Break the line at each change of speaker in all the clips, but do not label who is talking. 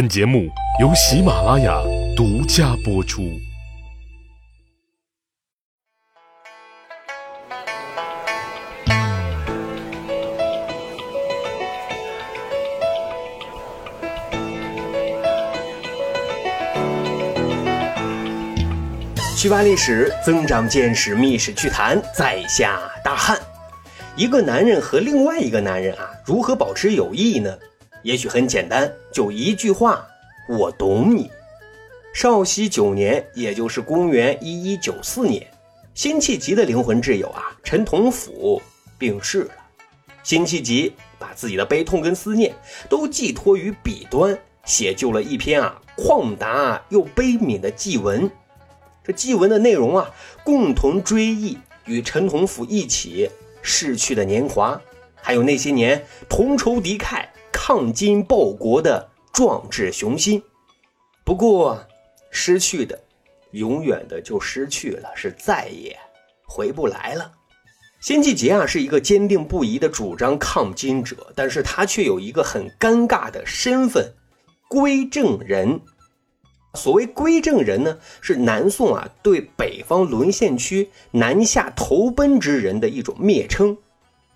本节目由喜马拉雅独家播出。
去扒历史，增长见识，密史趣谈，在下大汉。一个男人和另外一个男人啊，如何保持友谊呢？也许很简单，就一句话：我懂你。绍熙九年，也就是公元一一九四年，辛弃疾的灵魂挚友啊，陈同甫病逝了。辛弃疾把自己的悲痛跟思念都寄托于笔端，写就了一篇啊旷达又悲悯的祭文。这祭文的内容啊，共同追忆与陈同甫一起逝去的年华，还有那些年同仇敌忾、抗金报国的壮志雄心。不过，失去的，永远的就失去了，是再也回不来了。辛弃疾啊，是一个坚定不移的主张抗金者，但是他却有一个很尴尬的身份——归正人。所谓归正人呢，是南宋啊对北方沦陷区南下投奔之人的一种蔑称。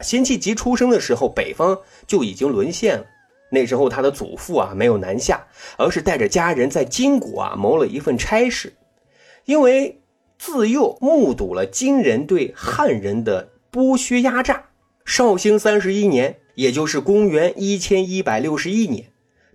辛弃疾出生的时候，北方就已经沦陷了。那时候他的祖父啊没有南下，而是带着家人在金国啊谋了一份差事。因为自幼目睹了金人对汉人的剥削压榨，绍兴三十一年，也就是公元一千一百六十一年。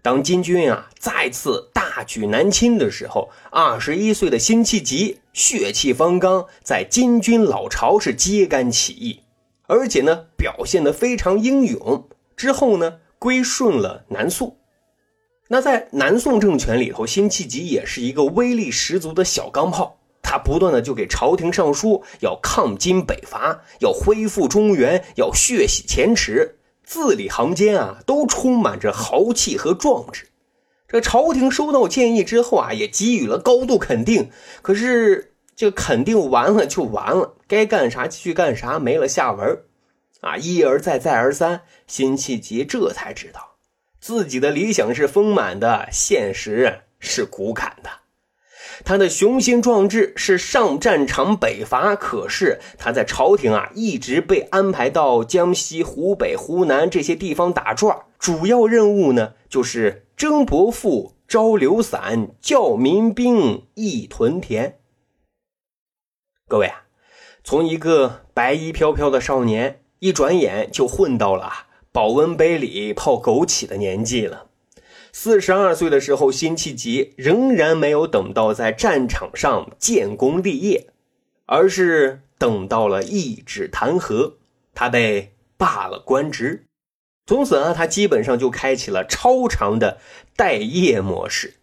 当金军啊再次大举南侵的时候，二十一岁的辛弃疾血气方刚，在金军老巢是揭竿起义，而且呢表现得非常英勇。之后呢归顺了南宋。那在南宋政权里头，辛弃疾也是一个威力十足的小钢炮，他不断的就给朝廷上书，要抗金北伐，要恢复中原，要血洗前耻。字里行间啊，都充满着豪气和壮志。这朝廷收到建议之后啊，也给予了高度肯定。可是这肯定完了就完了，该干啥继续干啥，没了下文啊，一而再，再而三，辛弃疾这才知道，自己的理想是丰满的，现实是骨感的。他的雄心壮志是上战场北伐，可是他在朝廷啊一直被安排到江西、湖北、湖南这些地方打转，主要任务呢就是征伯父、招流散、教民兵、役屯田。各位啊，从一个白衣飘飘的少年，一转眼就混到了保温杯里泡枸杞的年纪了。四十二岁的时候，辛弃疾仍然没有等到在战场上建功立业，而是等到了一纸弹劾，他被罢了官职。从此啊，他基本上就开启了超长的待业模式。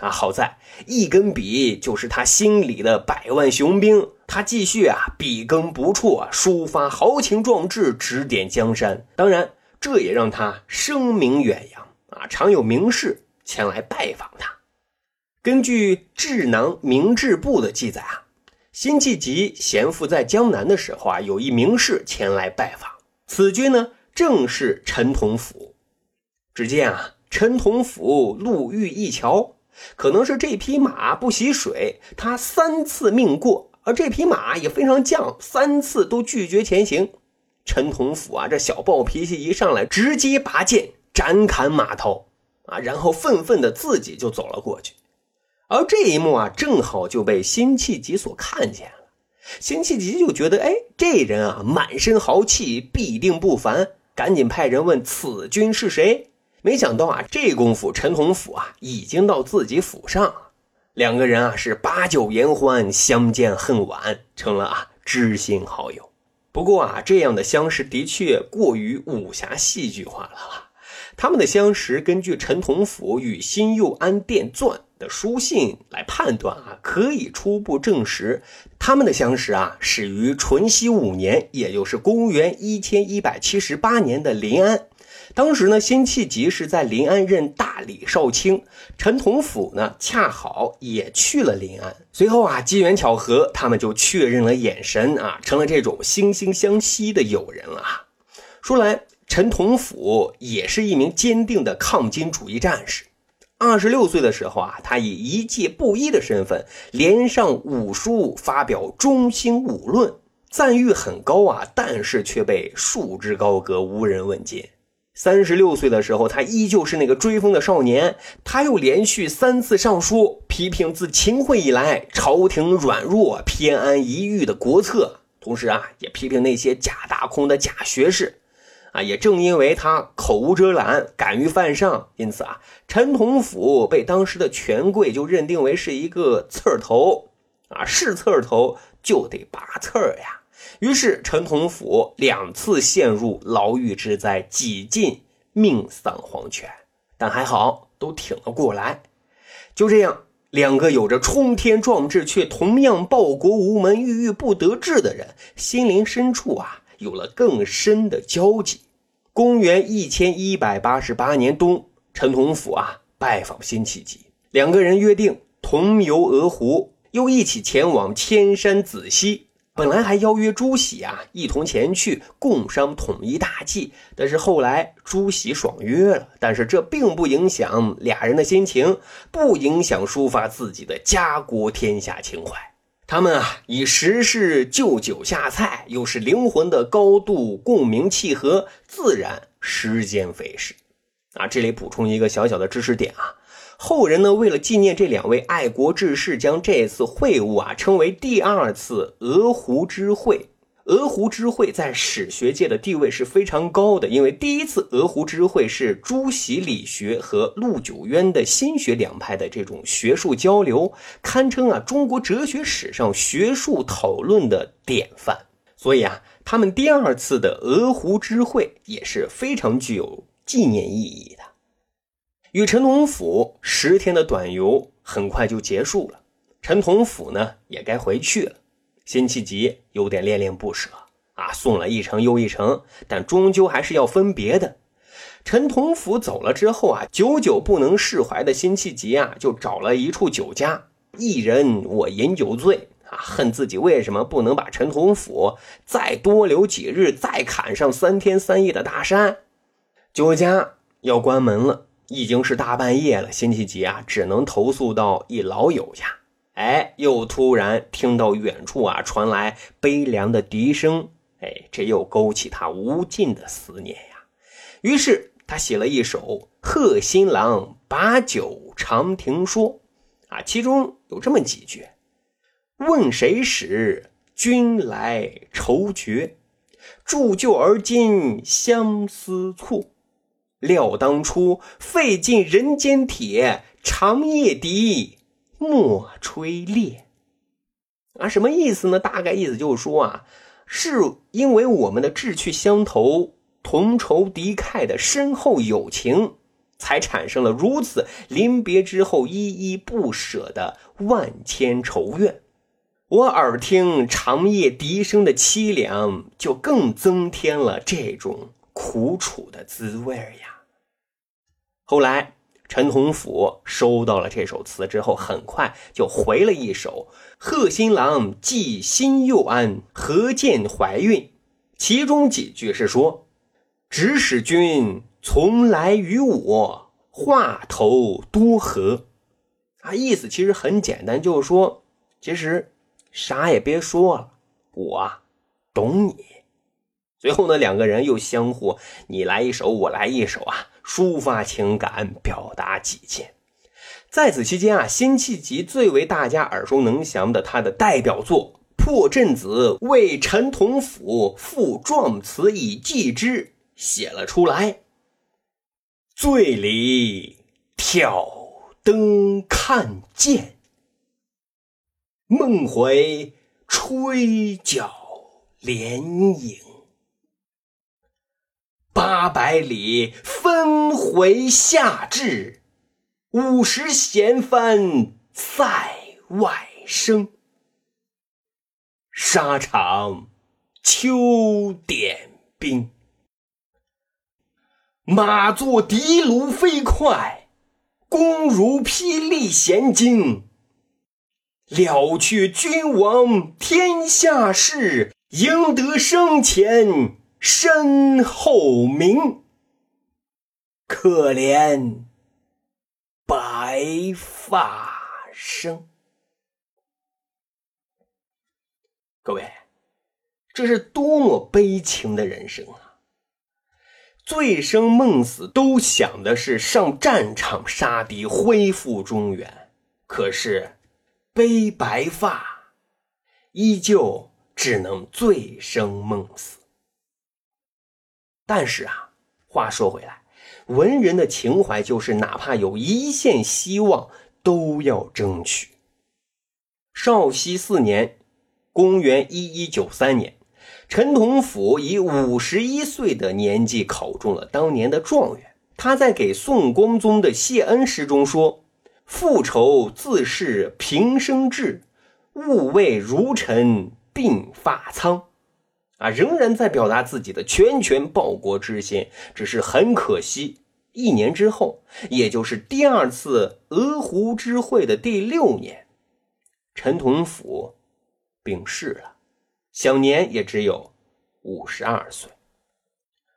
啊，好在一根笔就是他心里的百万雄兵，他继续啊笔耕不辍，抒发豪情壮志，指点江山。当然，这也让他声名远扬。啊，常有名士前来拜访他。根据《智囊明志部》的记载啊，辛弃疾闲赋在江南的时候啊，有一名士前来拜访。此君呢，正是陈同甫。只见啊，陈同甫路遇一桥，可能是这匹马不习水，他三次命过，这匹马也非常犟，三次都拒绝前行。陈同甫啊，这小暴脾气一上来，直接拔剑。斩砍马头啊，然后愤愤的自己就走了过去，而这一幕啊，正好就被辛弃疾所看见了。辛弃疾就觉得，哎，这人啊，满身豪气，必定不凡，赶紧派人问此君是谁。没想到啊，这功夫陈同甫啊，已经到自己府上了。两个人啊，是把酒言欢，相见恨晚，成了啊知心好友。不过啊，这样的相识的确过于武侠戏剧化了。他们的相识，根据陈同甫与辛幼安电钻的书信来判断啊，可以初步证实他们的相识啊，始于淳熙五年，也就是公元一千一百七十八年的临安。当时呢，辛弃疾是在临安任大理少卿，陈同甫呢恰好也去了临安。随后啊，机缘巧合，他们就确认了眼神啊，成了这种惺惺相惜的友人了。说来。陈同甫也是一名坚定的抗金主义战士，二十六岁的时候啊，他以一介布衣的身份，连上五书，发表中兴五论，赞誉很高啊，但是却被束之高阁，无人问津。三十六岁的时候，他依旧是那个追风的少年。他又连续三次上书批评自秦桧以来朝廷软弱、偏安一隅的国策，同时啊，也批评那些假大空的假学士。啊，也正因为他口无遮拦、敢于犯上，因此啊，陈同甫被当时的权贵就认定为是一个刺儿头。啊，是刺儿头就得拔刺儿呀。于是，陈同甫两次陷入牢狱之灾，几近命丧黄泉，但还好都挺了过来。就这样，两个有着冲天壮志却同样报国无门、郁郁不得志的人，心灵深处啊有了更深的交集。公元一千一百八十八年冬，陈同甫啊拜访辛弃疾，两个人约定同游鹅湖，又一起前往千山子溪。本来还邀约朱熹啊一同前去共商统一大计，但是后来朱熹爽约了，但是这并不影响俩人的心情，不影响抒发自己的家国天下情怀。他们啊以时事就酒下菜，又是灵魂的高度共鸣契合，自然时间飞逝。啊，这里补充一个小小的知识点啊。后人呢，为了纪念这两位爱国志士，将这次会晤啊称为第二次鹅湖之会。鹅湖之会在史学界的地位是非常高的，因为第一次鹅湖之会是朱熹理学和陆九渊的心学两派的这种学术交流，堪称啊中国哲学史上学术讨论的典范。所以啊，他们第二次的鹅湖之会也是非常具有纪念意义的。与陈同甫十天的短游很快就结束了，陈同甫呢也该回去了。辛弃疾有点恋恋不舍啊，送了一程又一程，但终究还是要分别的。陈同甫走了之后啊，久久不能释怀的辛弃疾啊，就找了一处酒家，一人我饮酒醉啊，恨自己为什么不能把陈同甫再多留几日，再砍上三天三夜的大山。酒家要关门了。已经是大半夜了，辛弃疾啊，只能投宿到一老友家。哎，又突然听到远处啊传来悲凉的笛声，哎，这又勾起他无尽的思念呀。于是他写了一首《贺新郎把酒长亭说》，啊，其中有这么几句：“问谁使君来愁绝？铸就而今相思错。”料当初费尽人间铁，长夜笛莫吹裂。啊，什么意思呢？大概意思就是说啊，是因为我们的志趣相投、同仇敌忾的深厚友情，才产生了如此临别之后依依不舍的万千仇怨。我耳听长夜笛声的凄凉，就更增添了这种苦楚的滋味呀。后来，陈同甫收到了这首词之后，很快就回了一首《贺新郎寄新幼安何见怀孕》，其中几句是说：“只使君从来与我话头多和。”啊，意思其实很简单，就是说，其实啥也别说了，我懂你。最后呢，两个人又相互你来一首，我来一首啊。抒发情感，表达己见。在此期间啊，辛弃疾最为大家耳熟能详的他的代表作《破阵子为陈同甫赋壮词以寄之》写了出来。醉里挑灯看剑，梦回吹角连营。八百里分回下至，五十弦翻塞外声。沙场秋点兵，马作的卢飞快，弓如霹雳弦惊。了却君王天下事，赢得生前。身后名，可怜白发生。各位，这是多么悲情的人生啊！醉生梦死，都想的是上战场杀敌，恢复中原。可是，背白发，依旧只能醉生梦死。但是啊，话说回来，文人的情怀就是哪怕有一线希望，都要争取。绍熙四年，公元一一九三年，陈同甫以五十一岁的年纪考中了当年的状元。他在给宋光宗的谢恩诗中说：“复愁自是平生志，勿谓如尘鬓发苍。”啊，仍然在表达自己的拳拳报国之心，只是很可惜，一年之后，也就是第二次鹅湖之会的第六年，陈同甫病逝了，享年也只有五十二岁。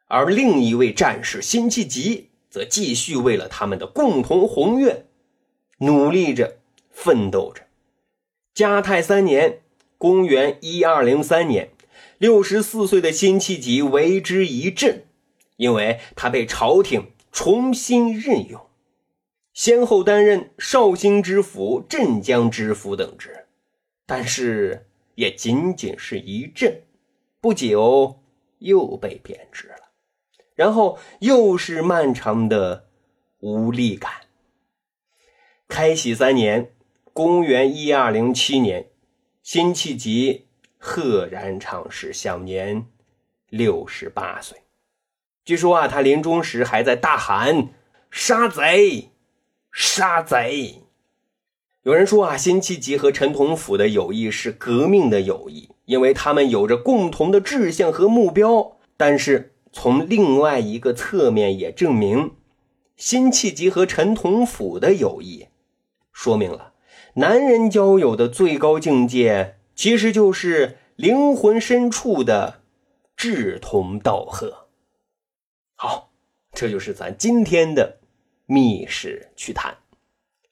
而另一位战士辛弃疾，则继续为了他们的共同宏愿，努力着，奋斗着。嘉泰三年，公元一二零三年。六十四岁的辛弃疾为之一振，因为他被朝廷重新任用，先后担任绍兴知府、镇江知府等职，但是也仅仅是一阵，不久又被贬职了，然后又是漫长的无力感。开禧三年，公元一二零七年，辛弃疾。赫然长逝，享年六十八岁。据说啊，他临终时还在大喊：“杀贼，杀贼！”有人说啊，辛弃疾和陈同甫的友谊是革命的友谊，因为他们有着共同的志向和目标。但是从另外一个侧面也证明，辛弃疾和陈同甫的友谊，说明了男人交友的最高境界。其实就是灵魂深处的志同道合。好，这就是咱今天的密室趣谈。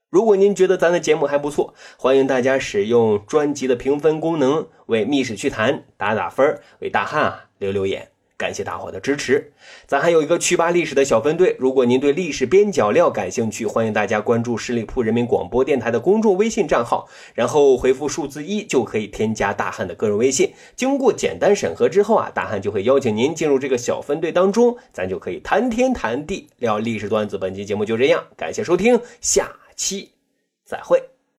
如果您觉得咱的节目还不错，欢迎大家使用专辑的评分功能为密室趣谈打打分，为大汉啊留留言。感谢大伙的支持，咱还有一个趣吧历史的小分队。如果您对历史边角料感兴趣，欢迎大家关注十里铺人民广播电台的公众微信账号，然后回复数字一就可以添加大汉的个人微信。经过简单审核之后啊，大汉就会邀请您进入这个小分队当中，咱就可以谈天谈地聊历史段子。本期节目就这样，感谢收听，下期再会。